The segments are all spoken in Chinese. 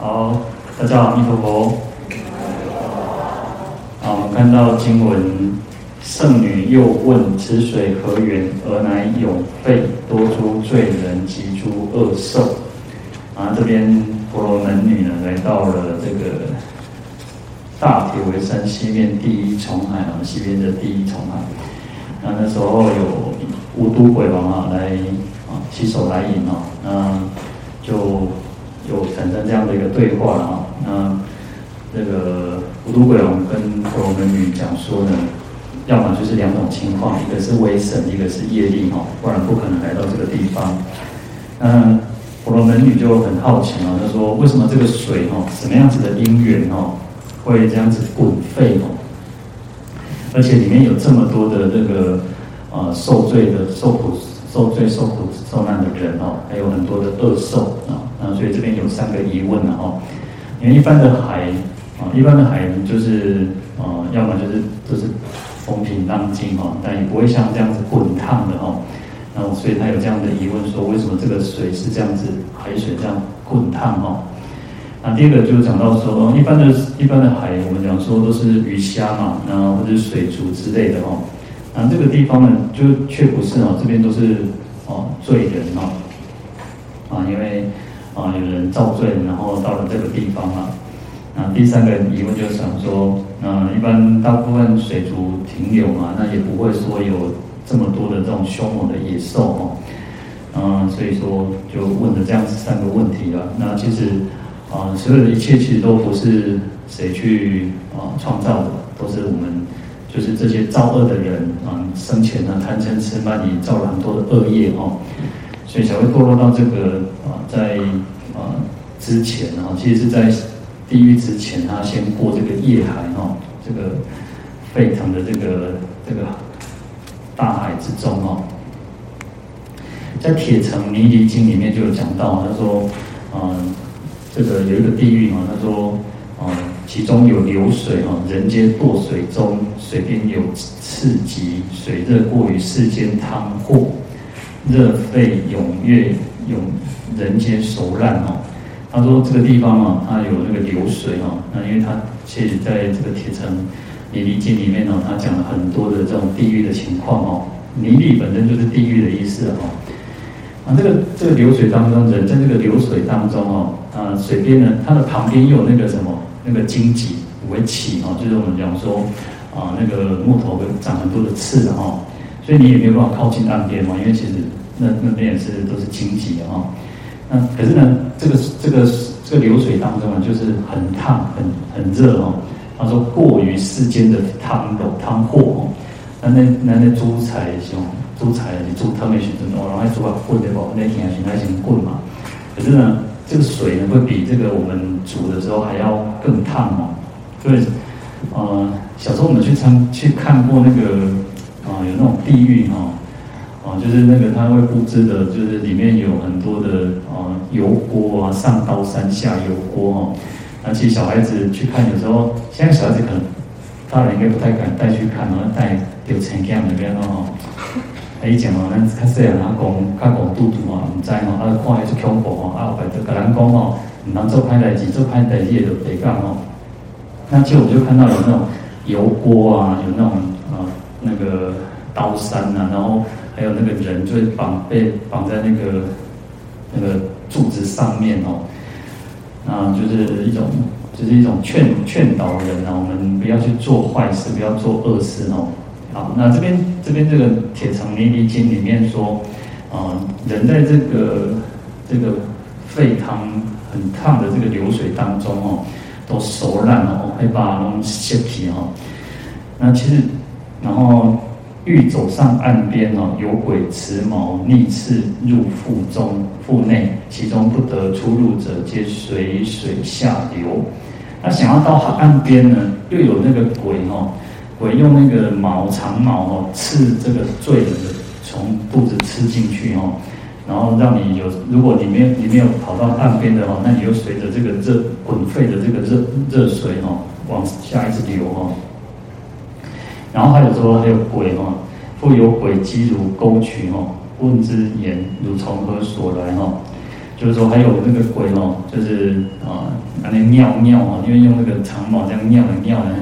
好，大家好，阿弥陀佛。好，我们看到经文，圣女又问：此水何缘？而乃永废多诸罪人及诸恶兽。啊，这边婆罗门女呢，来到了这个大铁围山西边第一重海啊，西边的第一重海。那那时候有五都鬼王啊来啊携手来迎啊，那就。就产生这样的一个对话了啊，那这个五都鬼王跟婆罗门女讲说呢，要么就是两种情况，一个是威神，一个是业力哈，不然不可能来到这个地方。嗯，婆罗门女就很好奇啊，她说为什么这个水哈，什么样子的因缘哈，会这样子滚沸哦，而且里面有这么多的这个啊受罪的受苦。受罪受苦受难的人哦，还有很多的恶兽啊，那所以这边有三个疑问了哦。因为一般的海啊，一般的海就是啊，要么就是就是风平浪静哈，但也不会像这样子滚烫的哈。那所以他有这样的疑问说，为什么这个水是这样子海水这样滚烫哈？那第二个就是讲到说，一般的一般的海，我们讲说都是鱼虾嘛，然后或者是水族之类的哈。那这个地方呢，就却不是哦，这边都是哦罪人哦，啊，因为啊有人造罪，然后到了这个地方了。那第三个疑问就是想说，嗯，一般大部分水族停留嘛，那也不会说有这么多的这种凶猛的野兽哦，嗯，所以说就问了这样子三个问题了。那其实啊，所有的一切其实都不是谁去啊创造的，都是我们。就是这些造恶的人啊，生前呢贪嗔痴慢疑造了很多的恶业哦，所以才会堕落到这个啊，在啊之前啊，其实是在地狱之前，他先过这个业海哦，这个沸腾的这个这个大海之中哦，在《铁城弥离经》里面就有讲到，他说啊，这个有一个地狱啊，他说啊。其中有流水哈，人皆堕水中，水边有刺激，水热过于世间汤祸，热沸踊跃，涌人间熟烂哦。他说这个地方啊，它有那个流水哦，那因为它其实在这个铁城弥离经里面呢，他讲了很多的这种地狱的情况哦。弥离本身就是地狱的意思哈。啊，这个这个流水当中，人在这个流水当中哦，啊，水边呢，它的旁边又有那个什么？那个荆棘为起哦，就是我们讲说啊，那个木头会长很多的刺哈，所以你也没有办法靠近岸边嘛，因为其实那那边也是都是荆棘的哈。那可是呢，这个这个这个流水当中呢，就是很烫很很热哦。他说过于世间的汤的汤祸，那那那那煮菜像煮菜煮汤的时候，然后还煮个滚的不？那天还是还行棍嘛。可是呢。这个水呢，会比这个我们煮的时候还要更烫哦。所以，呃，小时候我们去参去看过那个啊、呃，有那种地狱哈，啊、就是那个他会布置的，就是里面有很多的啊、油锅啊，上刀山下油锅哈。那其实小孩子去看，有时候现在小孩子可能大人应该不太敢带去看，然后带有成这样的边哦。伊讲哦，咱较细汉啊讲，较讲拄拄啊，毋知吼，啊看迄出恐怖吼，啊后摆就甲咱讲吼，毋通做歹代志，做歹代志会着白讲吼。那其实我就看到有那种油锅啊，有那种啊那个刀山啊，然后还有那个人就是绑被绑在那个那个柱子上面哦，啊就是一种就是一种劝劝导人啊，我们不要去做坏事，不要做恶事哦。好，那这边这边这个《铁城弥离经》里面说，啊、人在这个这个沸腾很烫的这个流水当中哦，都熟烂哦，会把龙血皮哦。那其实，然后欲走上岸边哦，有鬼持矛逆刺入腹中腹内，其中不得出入者，皆随水下流。那想要到岸边呢，又有那个鬼哦。鬼用那个矛长矛哦，刺这个罪人的，从肚子刺进去哦，然后让你有，如果里面里面有跑到岸边的话，那你就随着这个热滚沸的这个热热水哦，往下一直流哦。然后还有说还有鬼哦，复有鬼乩如沟渠哦，问之言如从何所来哦？就是说还有那个鬼哦，就是啊，那尿尿啊，因为用那个长毛这样尿的尿呢，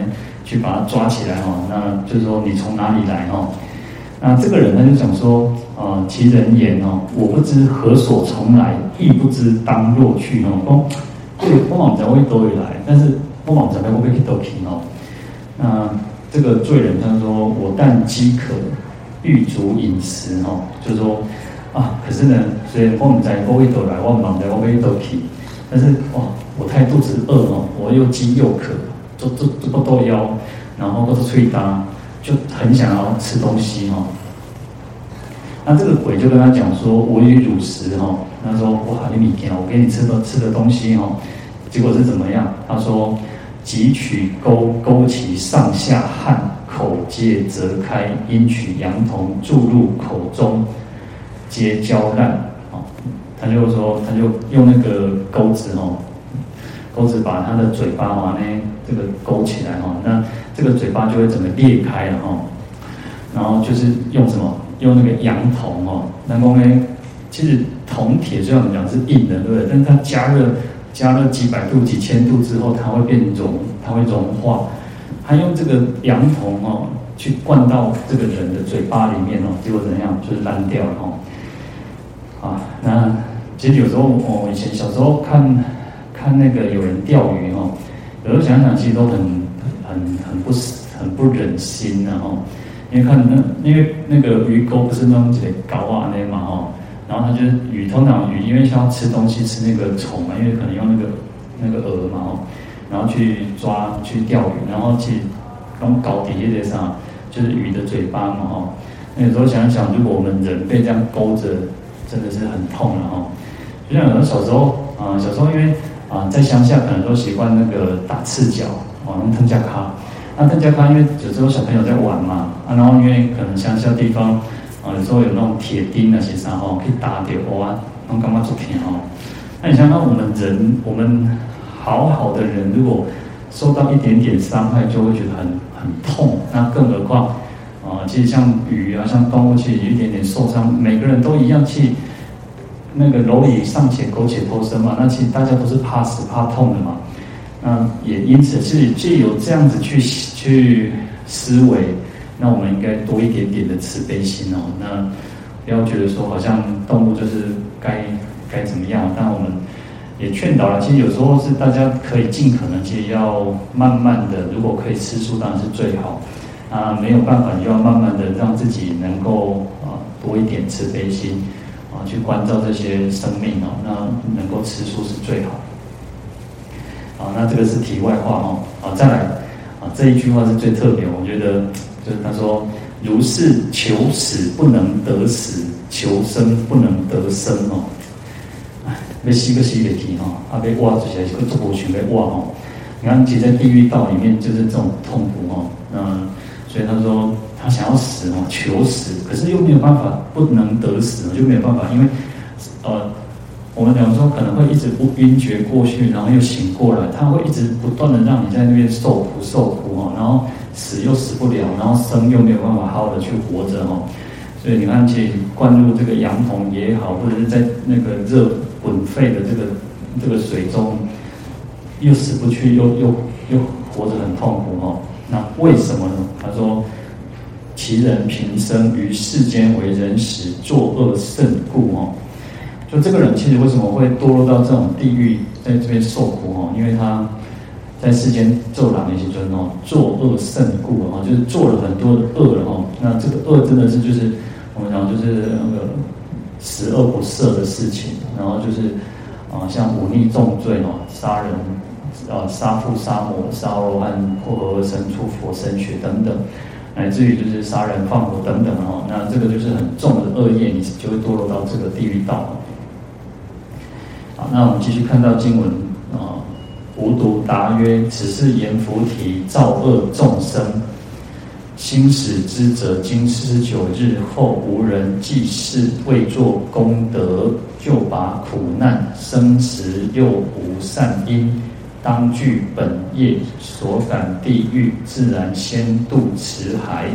去把它抓起来哦，那就是说你从哪里来哦？那这个人他就讲说啊，其人言哦，我不知何所从来，亦不知当若去哦。说这个不往在位都会来，但是我往在位会不会去都去哦？那这个罪人他说，我但饥渴。欲足饮食哦，就是说啊，可是呢，所以我们在欧一斗来，我忙在欧一斗去，但是哇，我太肚子饿哦，我又饥又渴，这这这不多要，然后都是脆搭，就很想要吃东西哦。那这个鬼就跟他讲说，我与汝食哦，他说哇，你米给我给你吃的吃的东西哦，结果是怎么样？他说，汲取钩钩其上下汗。口皆折开，因取羊铜注入口中，皆焦烂。哦，他就说，他就用那个钩子哦，钩子把他的嘴巴嘛呢，这个勾起来哈，那这个嘴巴就会整个裂开了哈。然后就是用什么？用那个羊铜哦，那么呢，其实铜铁虽然我们讲是硬的，对不对？但是它加热加热几百度、几千度之后，它会变融，它会融化。他用这个羊铜哦，去灌到这个人的嘴巴里面哦，结果怎样？就是烂掉了哦。啊，那其实有时候我以前小时候看看那个有人钓鱼哦，有时候想想其实都很很很不很不忍心的哦，因为看那因为那个鱼钩不是那种几高啊那嘛哦，然后它就是鱼通常鱼因为想要吃东西吃那个虫嘛，因为可能用那个那个饵嘛。然后去抓去钓鱼，然后去用搞底下这上，就是鱼的嘴巴嘛哈。那有时候想想，如果我们人被这样勾着，真的是很痛了哈。就像有的小时候啊，小时候因为啊在乡下可能都习惯那个打赤脚，哦用藤夹卡。那藤夹卡因为有时候小朋友在玩嘛，啊然后因为可能乡下地方啊有时候有那种铁钉那些啥哈，可以打掉哇，那干嘛做片哦？那你想想我们人我们。好好的人，如果受到一点点伤害，就会觉得很很痛。那更何况啊，其实像鱼啊，像动物，其实有一点点受伤，每个人都一样去那个蝼蚁尚且苟且偷生嘛。那其实大家都是怕死怕痛的嘛。那也因此，是借由这样子去去思维，那我们应该多一点点的慈悲心哦。那不要觉得说好像动物就是该该怎么样，但我们。也劝导了，其实有时候是大家可以尽可能，其实要慢慢的，如果可以吃素，当然是最好。啊，没有办法，就要慢慢的让自己能够啊多一点慈悲心，啊去关照这些生命哦，那能够吃素是最好。啊，那这个是题外话哦。啊，再来啊这一句话是最特别，我觉得就是他说：如是求死不能得死，求生不能得生哦。被吸个吸个体哈，啊被挖出来一个做不全被挖哈。你看，其实在地狱道里面就是这种痛苦哈。嗯，所以他说他想要死哦，求死，可是又没有办法，不能得死，就没有办法，因为呃，我们讲说可能会一直不晕厥过去，然后又醒过来，他会一直不断的让你在那边受苦受苦哈，然后死又死不了，然后生又没有办法好好的去活着哈。所以你看，去灌入这个羊铜也好，或者是在那个热。滚沸的这个这个水中，又死不去，又又又活着很痛苦哦。那为什么呢？他说：“其人平生于世间为人时，作恶甚故哦。”就这个人其实为什么会堕落到这种地狱，在这边受苦哦？因为他在世间做了那些尊哦，作恶甚故哦，就是做了很多的恶了哦。那这个恶真的是就是我们讲就是那个。十恶不赦的事情，然后就是啊，像忤逆重罪哦，杀人，呃，杀父杀母，杀罗汉破和合身出佛身血等等，乃至于就是杀人放火等等哦，那这个就是很重的恶业，你就会堕落到这个地狱道。好，那我们继续看到经文，无独答曰：此是阎浮提造恶众生。心使之者经施久日后，无人祭祀，未作功德，就把苦难生时又无善因，当具本业所感地狱，自然先度此海。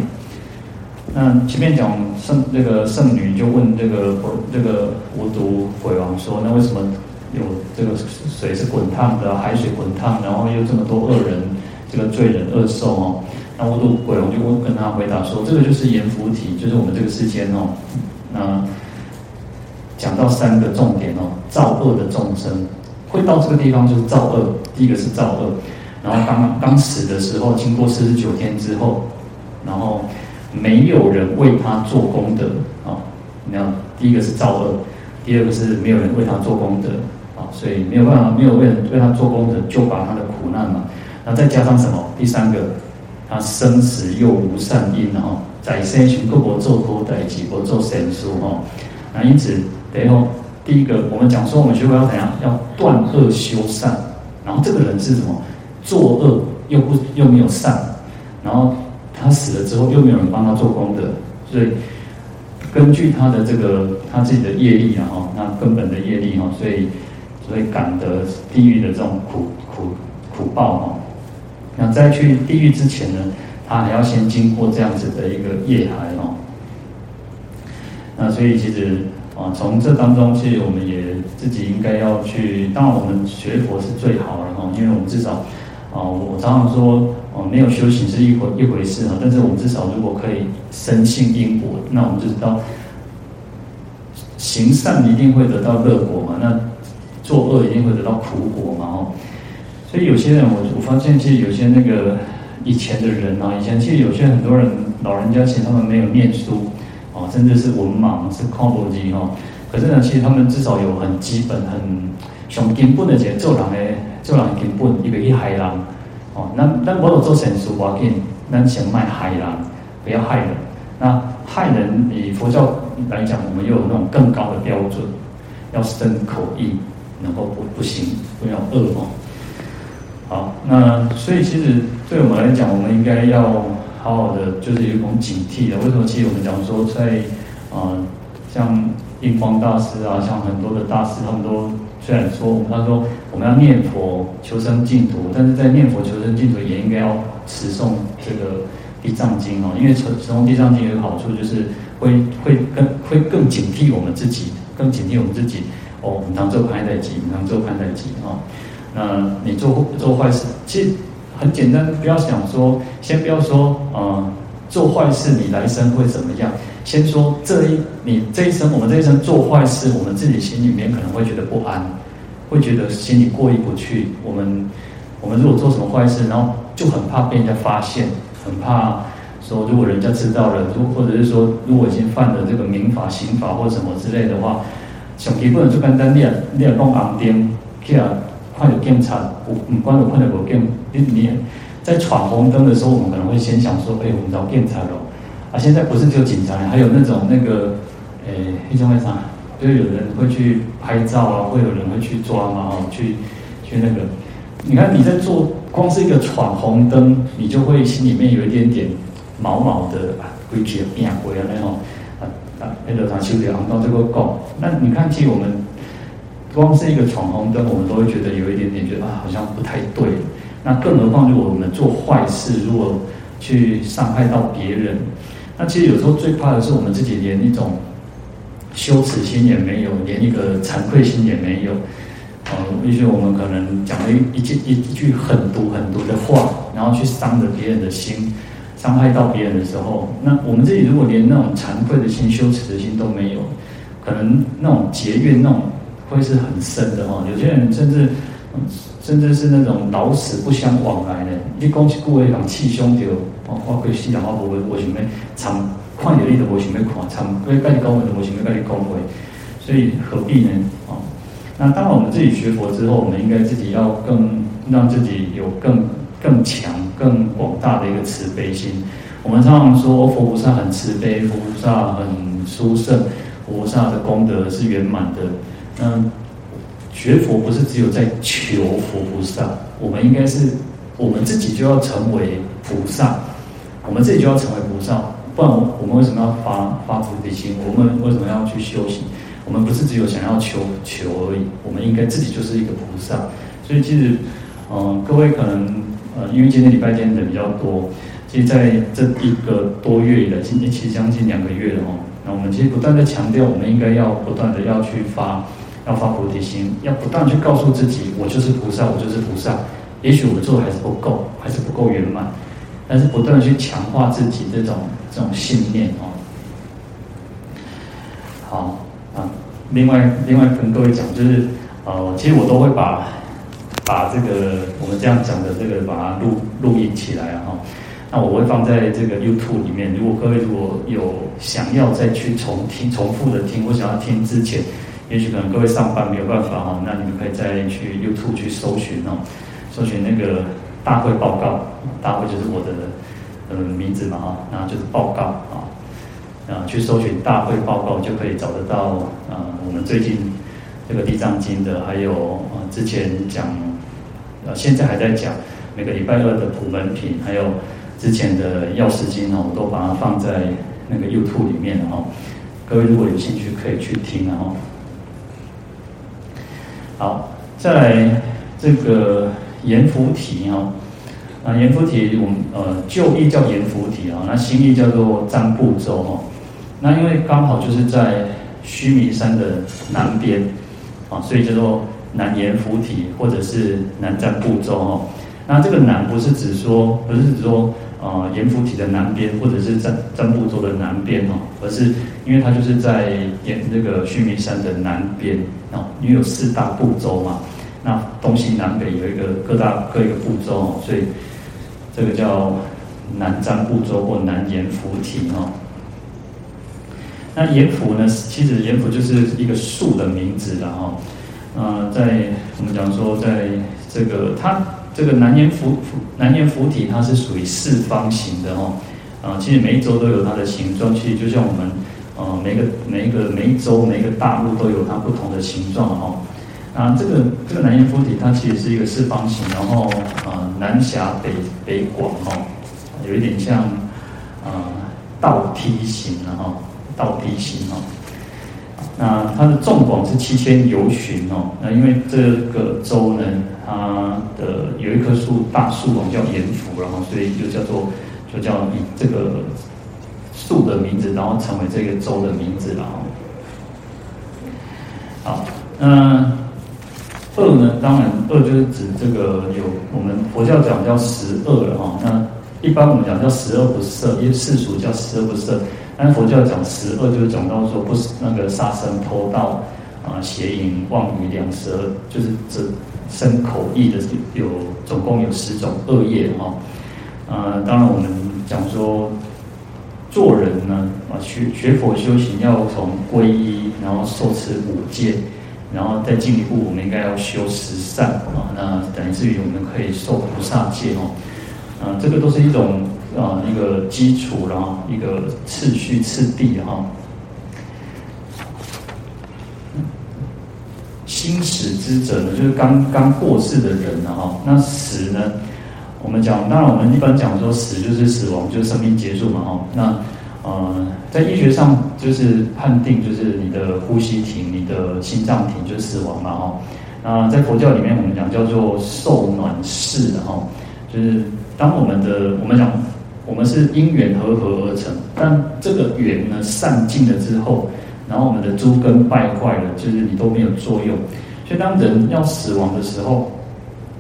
那前面讲圣那个圣女就问这个这个无毒鬼王说，那为什么有这个水是滚烫的，海水滚烫，然后又这么多恶人，这个罪人恶兽哦？那无毒鬼王就问跟他回答说，这个就是阎浮提，就是我们这个世间哦。那讲到三个重点哦，造恶的众生会到这个地方就是造恶，第一个是造恶，然后刚刚死的时候，经过四十九天之后，然后没有人为他做功德啊。你看，第一个是造恶，第二个是没有人为他做功德，所以没有办法，没有为人为他做功德，就把他的苦难嘛。那再加上什么？第三个，他生死又无善因哈，在生群各国做苦代己，国做神书哈。那因此。然后，第一个，我们讲说，我们学佛要怎样？要断恶修善。然后这个人是什么？作恶又不又没有善，然后他死了之后又没有人帮他做功德，所以根据他的这个他自己的业力啊，哈，那根本的业力哈，所以所以感得地狱的这种苦苦苦报哈。那在去地狱之前呢，他还要先经过这样子的一个业海哦。那所以其实。啊，从这当中，其实我们也自己应该要去。当然，我们学佛是最好的哈，因为我们至少，啊，我常常说，哦，没有修行是一回一回事啊。但是我们至少如果可以深信因果，那我们就知道，行善一定会得到乐果嘛，那做恶一定会得到苦果嘛哦。所以有些人，我我发现其实有些那个以前的人啊，以前其实有些很多人老人家，其实他们没有念书。哦，甚至是文盲，是看不起哈。可是呢，其实他们至少有很基本、很上根本的这个做人的、做人根本，一个一害人。哦，那那我有做善事，我紧，咱先卖害人，不要害人。那害人，以佛教来讲，我们又有那种更高的标准，要身口意能够不不行，不要恶哦。好，那所以其实对我们来讲，我们应该要。好好的，就是有一种警惕的。为什么？其实我们讲说在，啊，像印光大师啊，像很多的大师，他们都虽然说，他说我们要念佛求生净土，但是在念佛求生净土也应该要持诵这个地藏经哦，因为持持诵地藏经有个好处，就是会会更会更警惕我们自己，更警惕我们自己哦，我们当做潘代基，我们当做潘代基啊。那你做做坏事，其实。很简单，不要想说，先不要说，呃，做坏事你来生会怎么样？先说这一你这一生，我们这一生做坏事，我们自己心里面可能会觉得不安，会觉得心里过意不去。我们我们如果做什么坏事，然后就很怕被人家发现，很怕说如果人家知道了，如或者是说如果已经犯了这个民法、刑法或什么之类的话，小皮不能就简单念念讲红灯，去啊。看有警察，不不管有看到无警，你你在闯红灯的时候，我们可能会先想说，哎，我们找警察咯。啊，现在不是只有警察，还有那种那个，诶，一种为啥？就有人会去拍照啊，会有人会去抓嘛，哦，去去那个。你看你在做，光是一个闯红灯，你就会心里面有一点点毛毛的啊，规矩变鬼啊那种啊啊，那个他修的红灯这个讲，那你看，其实我们。光是一个闯红灯，我们都会觉得有一点点觉得啊，好像不太对。那更何况，如果我们做坏事，如果去伤害到别人，那其实有时候最怕的是我们自己连一种羞耻心也没有，连一个惭愧心也没有。呃，也许我们可能讲了一一句一句很毒很毒的话，然后去伤了别人的心，伤害到别人的时候，那我们自己如果连那种惭愧的心、羞耻的心都没有，可能那种结怨那种。会是很深的哈，有些人甚至，甚至是那种老死不相往来的。你讲一句话，人气胸掉，我我可死人，我无我想要常看到你都无想要看，常跟跟你讲话都无想要跟你讲话，所以何必呢？啊，那当然我们自己学佛之后，我们应该自己要更让自己有更更强、更广大的一个慈悲心。我们常常说佛菩萨很慈悲，佛菩萨很殊胜，菩萨的功德是圆满的。嗯，学佛不是只有在求佛菩萨，我们应该是我们自己就要成为菩萨，我们自己就要成为菩萨，不然我们为什么要发发菩提心？我们为什么要去修行？我们不是只有想要求求而已，我们应该自己就是一个菩萨。所以其实，嗯，各位可能呃，因为今天礼拜天人比较多，其实在这一个多月以来，今年其实将近两个月了哦。那我们其实不断的强调，我们应该要不断的要去发，要发菩提心，要不断去告诉自己，我就是菩萨，我就是菩萨。也许我做的还是不够，还是不够圆满，但是不断的去强化自己这种这种信念哦。好啊，另外另外跟各位讲，就是呃，其实我都会把把这个我们这样讲的这个把它录录音起来啊哈。那我会放在这个 YouTube 里面。如果各位如果有想要再去重听、重复的听，或想要听之前，也许可能各位上班没有办法哈，那你们可以再去 YouTube 去搜寻哦，搜寻那个大会报告，大会就是我的呃名字嘛哈，那就是报告啊，啊去搜寻大会报告就可以找得到啊，我们最近这个地藏经的，还有啊之前讲，呃现在还在讲每个礼拜二的普门品，还有。之前的药师经哦，我都把它放在那个 YouTube 里面了哈。各位如果有兴趣，可以去听哦。好，再来这个阎浮提哈。啊，阎浮提我们呃旧译叫阎浮提啊，那新译叫做占部洲哈。那因为刚好就是在须弥山的南边啊，所以叫做南阎浮提或者是南占部洲哈。那这个南不是指说，不是指说。啊，阎浮提的南边，或者是占占部洲的南边哦，而是因为它就是在阎那个须弥山的南边哦，因为有四大部洲嘛，那东西南北有一个各大各一个部洲哦，所以这个叫南占部洲或南阎浮提哦。那阎浮呢，其实阎浮就是一个树的名字了啊。呃，在我们讲说，在这个它。这个南阎浮南阎浮体，它是属于四方形的哦，啊，其实每一洲都有它的形状，其实就像我们，呃，每个每一个每一洲每一个大陆都有它不同的形状哦。啊，这个这个南阎浮体它其实是一个四方形，然后啊南狭北北广哦，有一点像啊倒梯形的哈，倒梯形哦。那它的纵广是七千由旬哦，那因为这个州呢，它的有一棵树大树哦，叫阎浮，然后所以就叫做就叫以这个树的名字，然后成为这个州的名字了哦。好，那二呢？当然二就是指这个有我们佛教讲叫十恶了哈。那一般我们讲叫十恶不赦，因为世俗叫十恶不赦。那佛教讲十恶，就是讲到说不是那个杀生、偷盗啊、邪淫、妄语、两舌，就是这生口意的有总共有十种恶业哈。啊，当然我们讲说做人呢啊，学学佛修行要从皈依，然后受持五戒，然后再进一步，我们应该要修十善啊。那等于至于我们可以受菩萨戒哦。啊，这个都是一种。啊，一个基础，然后一个次序次第哈。心死之者呢，就是刚刚过世的人了哈。那死呢，我们讲，当然我们一般讲说死就是死亡，就是生命结束嘛哈。那呃，在医学上就是判定就是你的呼吸停，你的心脏停就是死亡嘛哈。那在佛教里面我们讲叫做受暖逝哈，就是当我们的我们讲。我们是因缘和合而成，但这个缘呢散尽了之后，然后我们的诸根败坏了，就是你都没有作用。所以当人要死亡的时候，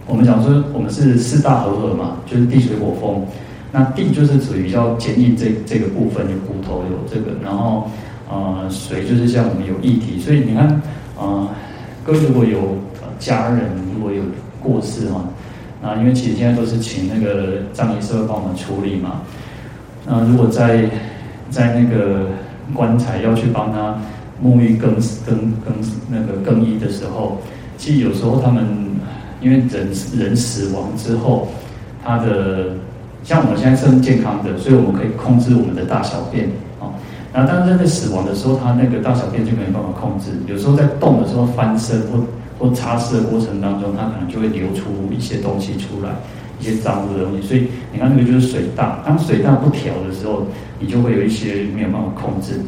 我们讲说我们是四大和合嘛，就是地水火风。那地就是属于比较坚硬这这个部分，有骨头有这个，然后呃水就是像我们有液体。所以你看啊、呃，各位如果有家人如果有过世哈。啊因为其实现在都是请那个葬仪社会帮我们处理嘛。那如果在在那个棺材要去帮他沐浴更更更那个更衣的时候，其实有时候他们因为人人死亡之后，他的像我们现在是很健康的，所以我们可以控制我们的大小便啊。然后当真的死亡的时候，他那个大小便就没有办法控制，有时候在动的时候翻身或。或擦拭的过程当中，它可能就会流出一些东西出来，一些脏污的东西。所以你看，那个就是水大。当水大不调的时候，你就会有一些没有办法控制。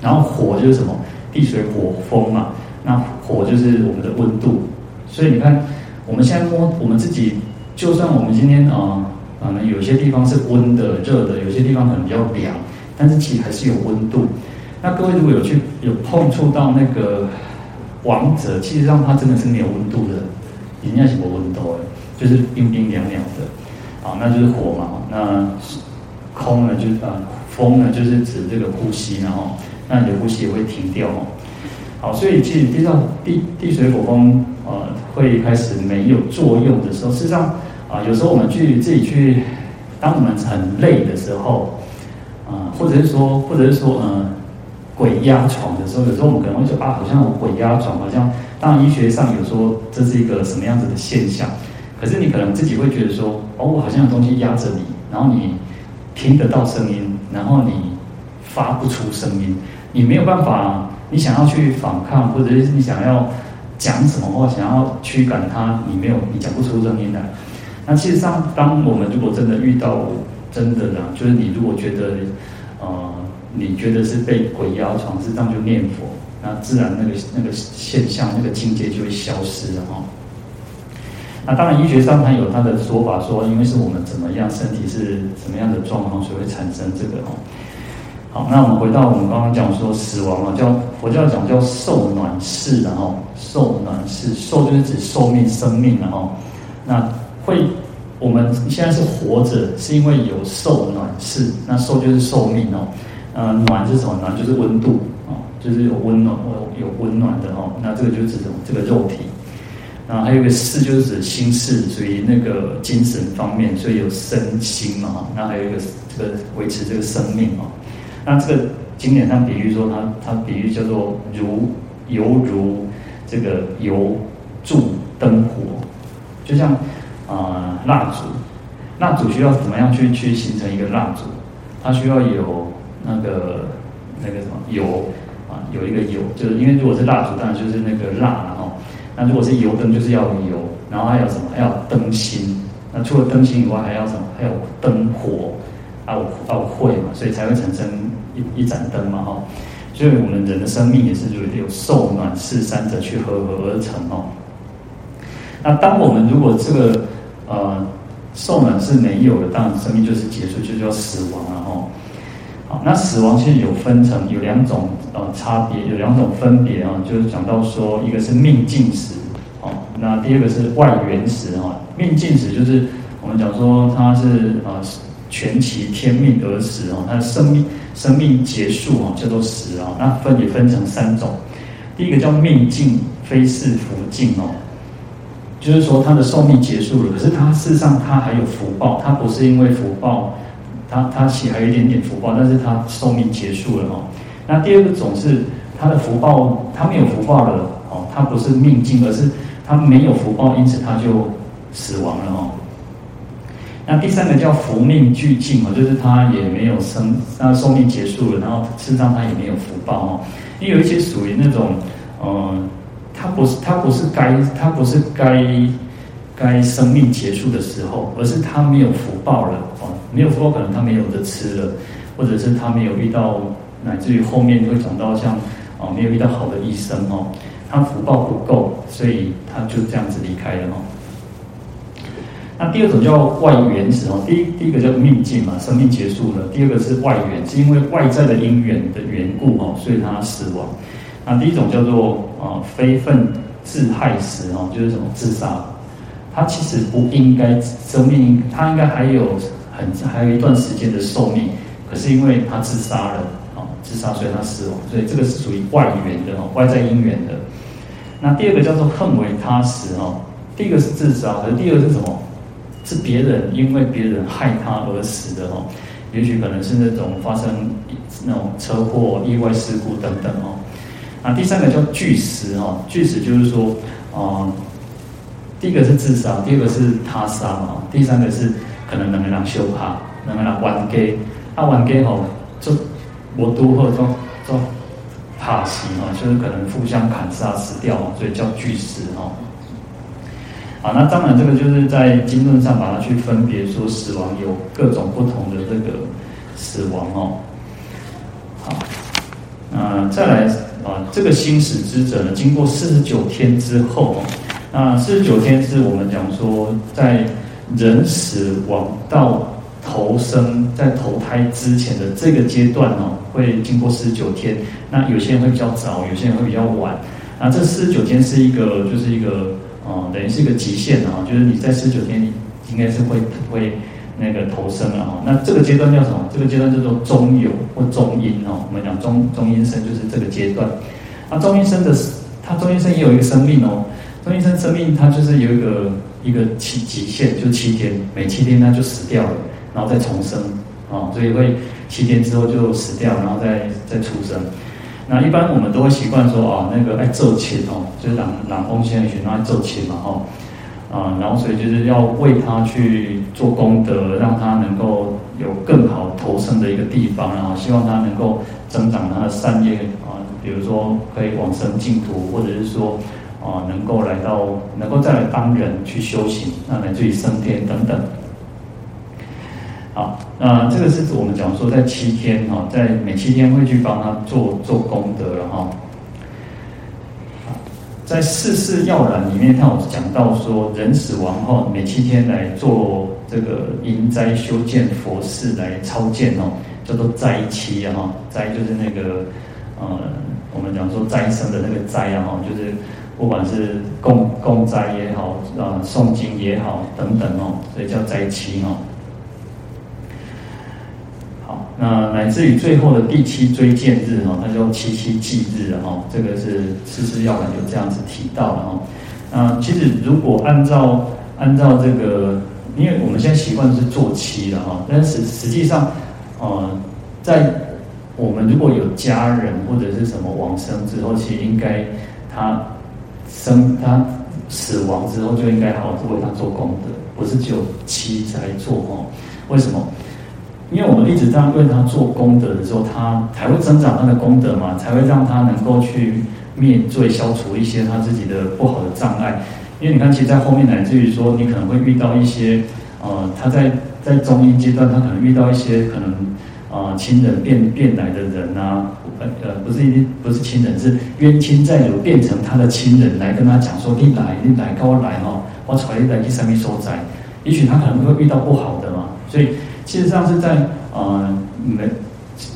然后火就是什么？地水火风嘛。那火就是我们的温度。所以你看，我们现在摸我们自己，就算我们今天啊、可能有些地方是温的、热的，有些地方可能比较凉，但是其实还是有温度。那各位如果有去有碰触到那个王者，其实上它真的是没有温度的，人家什么温度哎，就是冰冰凉凉的，啊，那就是火嘛。那空呢，就是啊，风呢，就是指这个呼吸，然后那你的呼吸也会停掉哦。好，所以其实地上地地水火风呃会开始没有作用的时候，事实上啊，有时候我们去自己去，当我们很累的时候啊，或者是说，或者是说，嗯。鬼压床的时候，有时候我们可能会说啊，好像有鬼压床，好像当然医学上有说这是一个什么样子的现象，可是你可能自己会觉得说，哦，我好像有东西压着你，然后你听得到声音，然后你发不出声音，你没有办法，你想要去反抗，或者是你想要讲什么话，想要驱赶它，你没有，你讲不出声音来。那其实上，当我们如果真的遇到真的呢，就是你如果觉得，你觉得是被鬼压床，是这样就念佛，那自然那个那个现象、那个境界就会消失了哈。那当然，医学上它有它的说法，说因为是我们怎么样，身体是什么样的状况，所以会产生这个哈。好，那我们回到我们刚刚讲说死亡了，叫佛教讲叫寿暖世然后寿暖世，寿就是指寿命、生命然后那会我们现在是活着，是因为有寿暖世，那寿就是寿命哦。呃，暖是什么？暖就是温度啊，就是有温暖，有有温暖的哦。那这个就是指什么？这个肉体。那还有一个事，就是指心事，属于那个精神方面，所以有身心嘛。那还有一个这个维持这个生命嘛。那这个经典上比喻说它，它比喻叫做如犹如这个油柱灯火，就像啊、呃、蜡烛，蜡烛需要怎么样去去形成一个蜡烛？它需要有。那个那个什么油啊，有一个油，就是因为如果是蜡烛，当然就是那个蜡然后，那如果是油灯，就是要油，然后还有什么？还要灯芯。那除了灯芯以外，还要什么？还有灯火，还有还有慧嘛，所以才会产生一一盏灯嘛哈。所以我们人的生命也是有有受暖是三者去合合而成哦。那当我们如果这个呃受暖是没有了，当然生命就是结束，就叫死亡了哈。那死亡其实有分成，有两种呃差别，有两种分别啊，就是讲到说，一个是命尽时，哦，那第二个是外缘时哈。命尽时就是我们讲说他是呃全其天命而死哦，他的生命生命结束哦，叫做死啊。那分也分成三种，第一个叫命尽，非是福尽哦，就是说他的寿命结束了，可是他事实上他还有福报，他不是因为福报。他他其还有一点点福报，但是他寿命结束了哦。那第二个种是他的福报，他没有福报了哦，他不是命尽，而是他没有福报，因此他就死亡了哦。那第三个叫福命俱尽哦，就是他也没有生，那寿命结束了，然后事实上他也没有福报哦。因为有一些属于那种，呃，他不是他不是该他不是该该生命结束的时候，而是他没有福报了哦。没有福报，可能他没有得吃了，或者是他没有遇到，乃至于后面会讲到像，哦，没有遇到好的医生哦，他福报不够，所以他就这样子离开了哦。那第二种叫外缘时哦，第一第一个叫命尽嘛，生命结束了；第二个是外缘，是因为外在的因缘的缘故哦，所以他死亡。那第一种叫做啊非分自害时哦，就是什么自杀，他其实不应该生命，他应该还有。还有一段时间的寿命，可是因为他自杀了，啊，自杀所以他死亡，所以这个是属于外缘的哦，外在因缘的。那第二个叫做恨为他死哦，第一个是自杀，而第二个是什么？是别人因为别人害他而死的哦，也许可能是那种发生那种车祸、意外事故等等哦。那第三个叫巨死哦，巨死就是说，啊、第一个是自杀，第二个是他杀哦，第三个是。可能两个人相怕，两个人冤家，啊冤家吼，就无拄好做做拍死哦，就是可能互相砍杀死掉，所以叫巨石哦。好，那当然这个就是在经论上把它去分别说死亡有各种不同的这个死亡哦。好，那再来啊，这个心死之者呢，经过四十九天之后，那四十九天是我们讲说在。人死亡到投生，在投胎之前的这个阶段哦，会经过四十九天。那有些人会比较早，有些人会比较晚。那这四十九天是一个，就是一个，哦、呃，等于是一个极限啊，就是你在四十九天应该是会会那个投生了哈。那这个阶段叫什么？这个阶段叫做中有或中阴哦。我们讲中中阴身就是这个阶段。那中阴身的，它中阴身也有一个生命哦。中阴身生命它就是有一个一个期极限，就七天，每七天它就死掉了。然后再重生，啊，所以会七天之后就死掉，然后再再出生。那一般我们都会习惯说，啊，那个爱做亲哦，就是朗朗风先生爱做亲嘛，哈，啊，然后所以就是要为他去做功德，让他能够有更好投生的一个地方，然后希望他能够增长他的善业啊，比如说可以往生净土，或者是说啊，能够来到能够再来当人去修行，那乃至于升天等等。好，那这个是我们讲说，在七天哈，在每七天会去帮他做做功德了哈。在四事要览里面，他有讲到说，人死亡后每七天来做这个迎斋修建佛事来超荐哦，叫做斋期啊哈，斋就是那个呃，我们讲说斋生的那个斋啊，就是不管是供供斋也好啊，诵经也好等等哦，所以叫斋期哦。好那乃至于最后的第七追见日哈，那叫七七忌日哈，这个是四事要览就这样子提到了哈。那其实如果按照按照这个，因为我们现在习惯是做七的哈，但是实际上，呃，在我们如果有家人或者是什么往生之后，其实应该他生他死亡之后就应该好好为他做功德，不是只有七才做哈？为什么？因为我们一直这样为他做功德的时候，他才会增长他的功德嘛，才会让他能够去灭罪、消除一些他自己的不好的障碍。因为你看，其实，在后面乃至于说，你可能会遇到一些，呃，他在在中阴阶段，他可能遇到一些可能，呃，亲人变变来的人啊，呃呃，不是一不是亲人，是冤亲债主变成他的亲人来跟他讲说，你来，你来，跟我来哈，我带你来去上面受灾？也许他可能会遇到不好的嘛，所以。其实上是在呃每，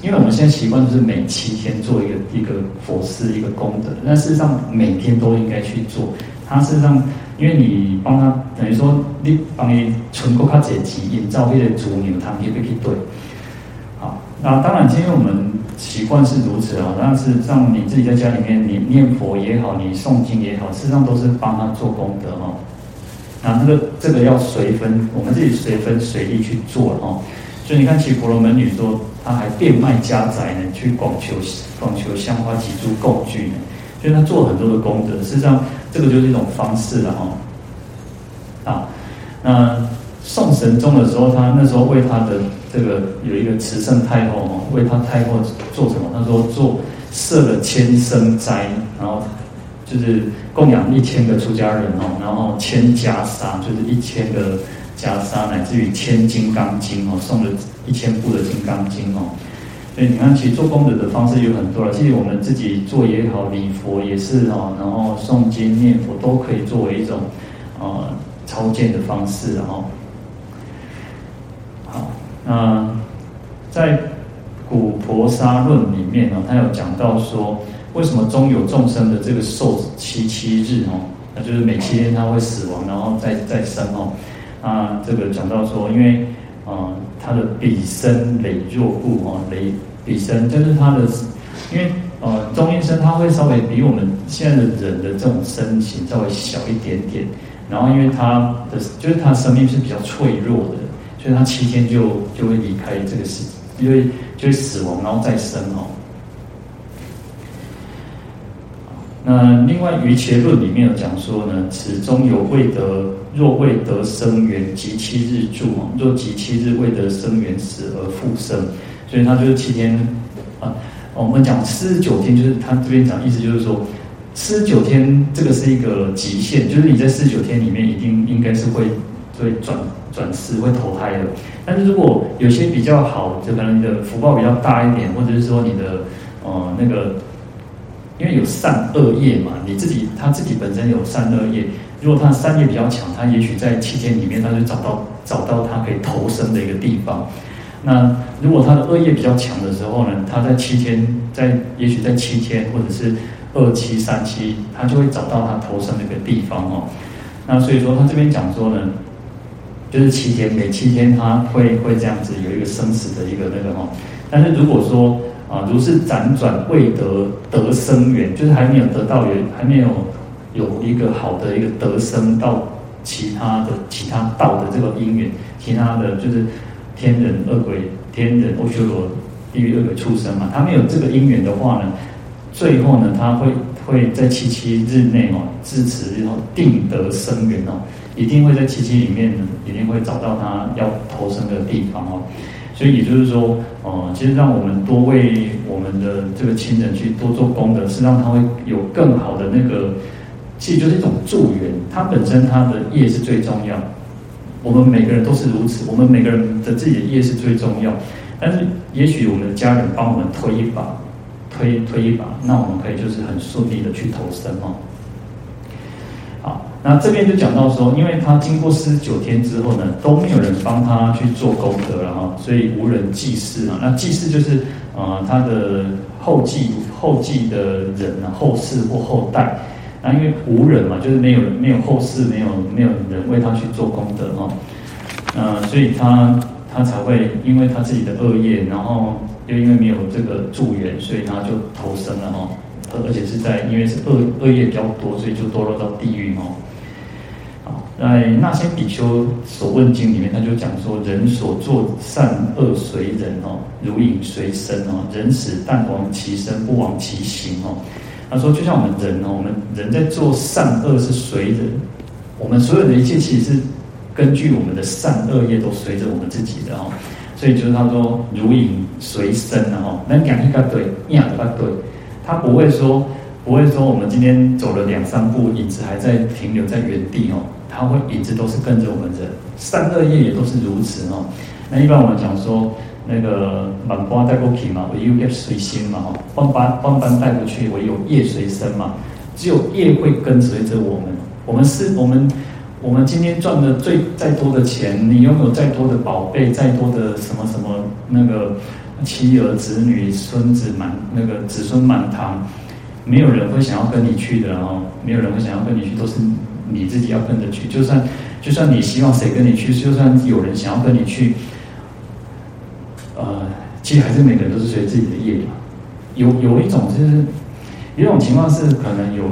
因为我们现在习惯就是每七天做一个一个佛事一个功德，但事实上每天都应该去做。他事实上，因为你帮他等于说你帮你存够他这几营造一些主牛堂，你可以去对。好，那当然，今天我们习惯是如此啊。但是像你自己在家里面，你念佛也好，你诵经也好，事实上都是帮他做功德哈。那这个这个要随分，我们自己随分随意去做哦。所以你看，其婆罗门女说，她还变卖家宅呢，去广求广求香花及诸供具呢。所以她做很多的功德，事实上这个就是一种方式了哈。啊，那宋神宗的时候，他那时候为他的这个有一个慈圣太后哦，为他太后做什么？他说做设了千僧斋，然后。就是供养一千个出家人哦，然后千袈裟，就是一千个袈裟，乃至于千金刚经哦，送了一千部的金刚经哦。所以你看，其实做功德的方式有很多了。其实我们自己做也好，礼佛也是哦，然后诵经念佛都可以作为一种呃超荐的方式哦。那在古婆沙论里面呢，他有讲到说。为什么中有众生的这个寿七七日哦？那就是每七天他会死亡，然后再再生哦。啊，这个讲到说，因为啊，他的彼身羸弱故哦，羸彼身就是他的，因为呃，中阴身他会稍微比我们现在的人的这种身形稍微小一点点，然后因为他的就是他生命是比较脆弱的，所以他七天就就会离开这个世，因为就会死亡，然后再生哦。那另外《瑜伽论》里面有讲说呢，此中有未得，若未得生缘，即七日住啊；若即七日未得生缘，死而复生。所以他就是七天啊。我们讲四十九天，就是他这边讲意思就是说，四十九天这个是一个极限，就是你在四十九天里面一定应该是会会转转世会投胎的。但是如果有些比较好，就可能你的福报比较大一点，或者是说你的呃那个。因为有善恶业嘛，你自己他自己本身有善恶业，如果他善业比较强，他也许在七天里面，他就找到找到他可以投生的一个地方。那如果他的恶业比较强的时候呢，他在七天，在也许在七天或者是二七三七，他就会找到他投生的一个地方哦。那所以说他这边讲说呢，就是七天，每七天他会会这样子有一个生死的一个那个哦。但是如果说啊，如是辗转未得得生缘，就是还没有得到缘，还没有有一个好的一个得生到其他的其他道的这个因缘，其他的就是。天人、恶鬼、天人、阿修罗、地狱、恶鬼、畜生嘛，他没有这个因缘的话呢，最后呢，他会会在七七日内哦，自持然后定得生缘哦，一定会在七七里面呢，一定会找到他要投生的地方哦。所以也就是说，哦、呃，其实让我们多为我们的这个亲人去多做功德，是让他会有更好的那个，其实就是一种助缘。他本身他的业是最重要。我们每个人都是如此，我们每个人的自己的业是最重要。但是，也许我们的家人帮我们推一把，推推一把，那我们可以就是很顺利的去投生哦。好，那这边就讲到说，因为他经过四十九天之后呢，都没有人帮他去做功德了哈，所以无人祭祀啊。那祭祀就是啊、他的后继后继的人啊，后世或后代。那因为无人嘛，就是没有人没有后世，没有没有人为他去做功德哈，呃，所以他他才会因为他自己的恶业，然后又因为没有这个助缘，所以他就投生了哈，而而且是在因为是恶恶业比较多，所以就堕落到地狱哦。好，在那些比丘所问经里面，他就讲说，人所作善恶随人哦，如影随身哦，人死但亡其身，不亡其形哦。他说：“就像我们人哦，我们人在做善恶是随人，我们所有的一切其实是根据我们的善恶业都随着我们自己的哦。所以就是他说如影随身的哦，能讲一个对，两个对，他不会说不会说我们今天走了两三步，影子还在停留在原地哦，他会影子都是跟着我们人，善恶业也都是如此哦。那一般我们讲说。”那个万般带过去嘛，唯有业随心嘛，哦，万般万般带过去，唯有业随身嘛。只有业会跟随着我们。我们是，我们，我们今天赚的最再多的钱，你拥有再多的宝贝，再多的什么什么那个妻儿子女孙子满那个子孙满堂，没有人会想要跟你去的哦，没有人会想要跟你去，都是你自己要跟着去。就算就算你希望谁跟你去，就算有人想要跟你去。呃，其实还是每个人都是随自己的业嘛。有有一种就是，有一种情况是可能有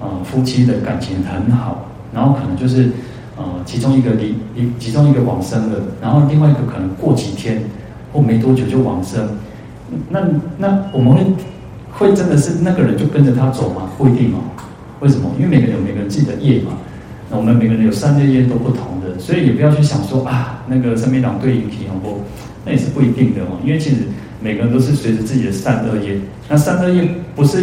呃夫妻的感情很好，然后可能就是呃其中一个离离其中一个往生了，然后另外一个可能过几天或没多久就往生。那那我们会会真的是那个人就跟着他走吗？不一定哦。为什么？因为每个人有每个人自己的业嘛。那我们每个人有善恶业都不同的，所以也不要去想说啊那个三边党对应体不。那也是不一定的哦，因为其实每个人都是随着自己的善恶业。那善恶业不是，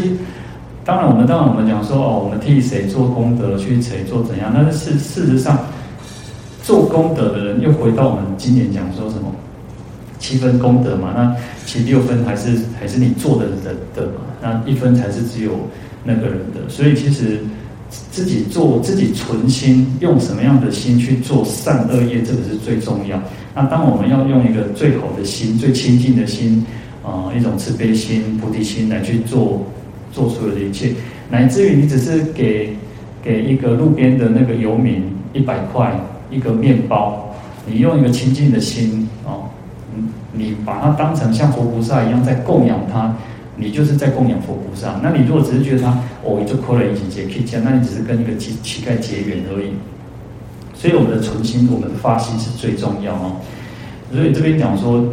当然我们当然我们讲说哦，我们替谁做功德，去谁做怎样？但是事事实上，做功德的人又回到我们经典讲说什么七分功德嘛？那其六分还是还是你做的人的嘛？那一分才是只有那个人的。所以其实自己做自己存心，用什么样的心去做善恶业，这个是最重要。那当我们要用一个最好的心、最亲近的心，啊、一种慈悲心、菩提心来去做做所有的一切，乃至于你只是给给一个路边的那个游民一百块一个面包，你用一个亲近的心哦，你把它当成像佛菩萨一样在供养他，你就是在供养佛菩萨。那你如果只是觉得他哦，就扣了一几节可以那你只是跟一个乞乞丐结缘而已。所以我们的存心，我们的发心是最重要哦。所以这边讲说，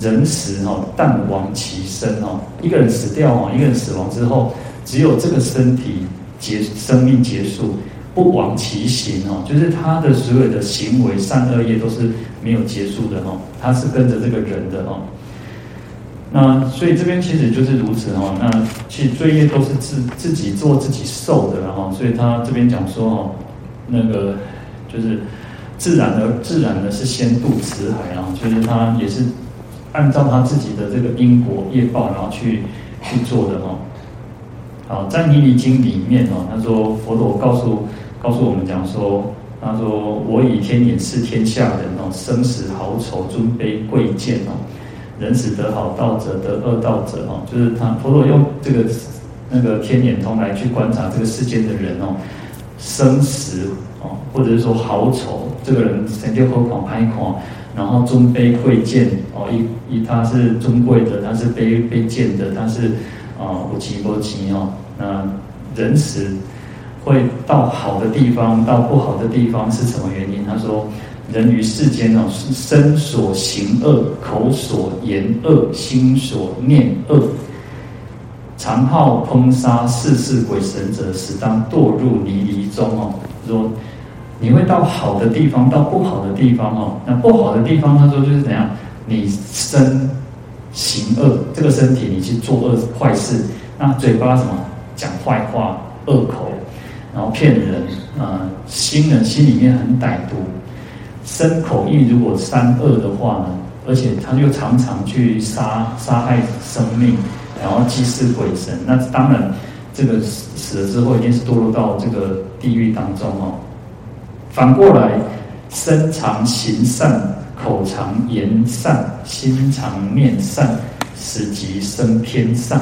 人死哦，但亡其身哦。一个人死掉哦，一个人死亡之后，只有这个身体结生命结束，不亡其形哦，就是他的所有的行为善恶业都是没有结束的哦，他是跟着这个人的哦。那所以这边其实就是如此哦。那其实罪业都是自自己做自己受的哦。所以他这边讲说哦，那个。就是自然的，自然的是先渡慈海啊，就是他也是按照他自己的这个因果业报，然后去去做的哦。好，在《尼尼经》里面哦，他说佛陀告诉告诉我们讲说，他说我以天眼视天下人哦，生死好丑尊卑贵贱哦，人死得好道者得恶道者哦，就是他佛陀用这个那个天眼通来去观察这个世间的人哦，生死哦，或者是说好丑，这个人成就何况拍况。然后尊卑贵贱哦，一一他是尊贵的，他是卑卑贱的，他是啊无奇不奇哦。那人死会到好的地方，到不好的地方是什么原因？他说，人于世间哦，是身所行恶，口所言恶，心所念恶，常好烹杀世事鬼神者，死当堕入泥犁中哦。说。你会到好的地方，到不好的地方哦。那不好的地方，他说就是怎样？你身行恶，这个身体你去做恶坏事。那嘴巴什么讲坏话、恶口，然后骗人啊、呃。心呢，心里面很歹毒，身口意如果三恶的话呢，而且他又常常去杀杀害生命，然后祭祀鬼神。那当然，这个死了之后，一定是堕入到这个地狱当中哦。反过来，身常行善，口常言善，心常念善，死即生偏善。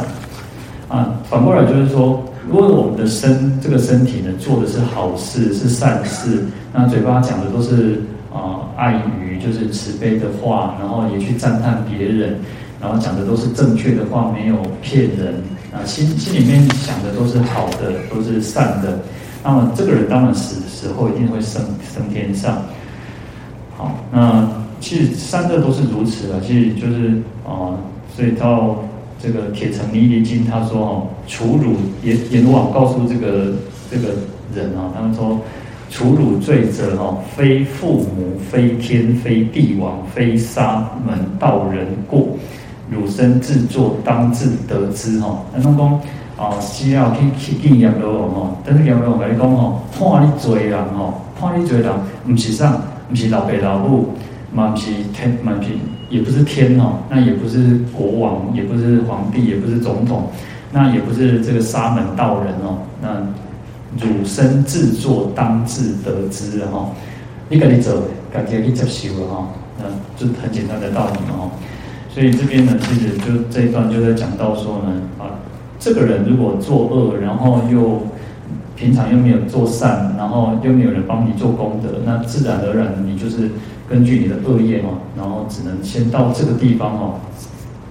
啊，反过来就是说，如果我们的身这个身体呢，做的是好事，是善事，那嘴巴讲的都是啊爱语，就是慈悲的话，然后也去赞叹别人，然后讲的都是正确的话，没有骗人，啊，心心里面想的都是好的，都是善的。那么这个人当然死的时候一定会升升天上。好，那其实三个都是如此的，其实就是啊，所以到这个《铁城泥离经》，他说哦，处辱阎阎罗王告诉这个这个人啊，他们说处辱罪者哦，非父母，非天，非帝王，非沙门道人过，汝身自作，当自得之哈。那东公。哦，需要去去见阎罗王吼，但是阎罗王跟你讲吼，判你罪人吼，判你罪人，不是啥，不是老爸老母，嘛不是天，嘛不是，也不是天哦，那也不是国王，也不是皇帝，也不是总统，那也不是这个沙门道人哦，那汝身自作，当自得之哈，你赶紧走，赶紧去接受了哈，那就很简单的道理嘛哈，所以这边呢，其实就这一段就在讲到说呢，这个人如果作恶，然后又平常又没有做善，然后又没有人帮你做功德，那自然而然你就是根据你的恶业嘛，然后只能先到这个地方哦，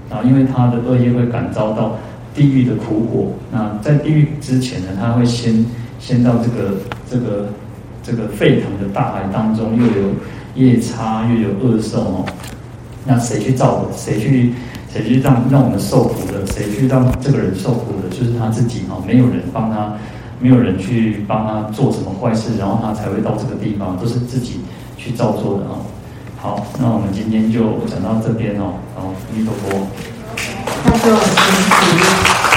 然后因为他的恶业会感召到地狱的苦果，那在地狱之前呢，他会先先到这个这个这个沸腾的大海当中，又有夜叉，又有恶兽哦，那谁去造的？谁去？谁去让让我们受苦的？谁去让这个人受苦的？就是他自己哈，没有人帮他，没有人去帮他做什么坏事，然后他才会到这个地方，都是自己去造作的啊。好，那我们今天就讲到这边哦。好，弥陀佛。那就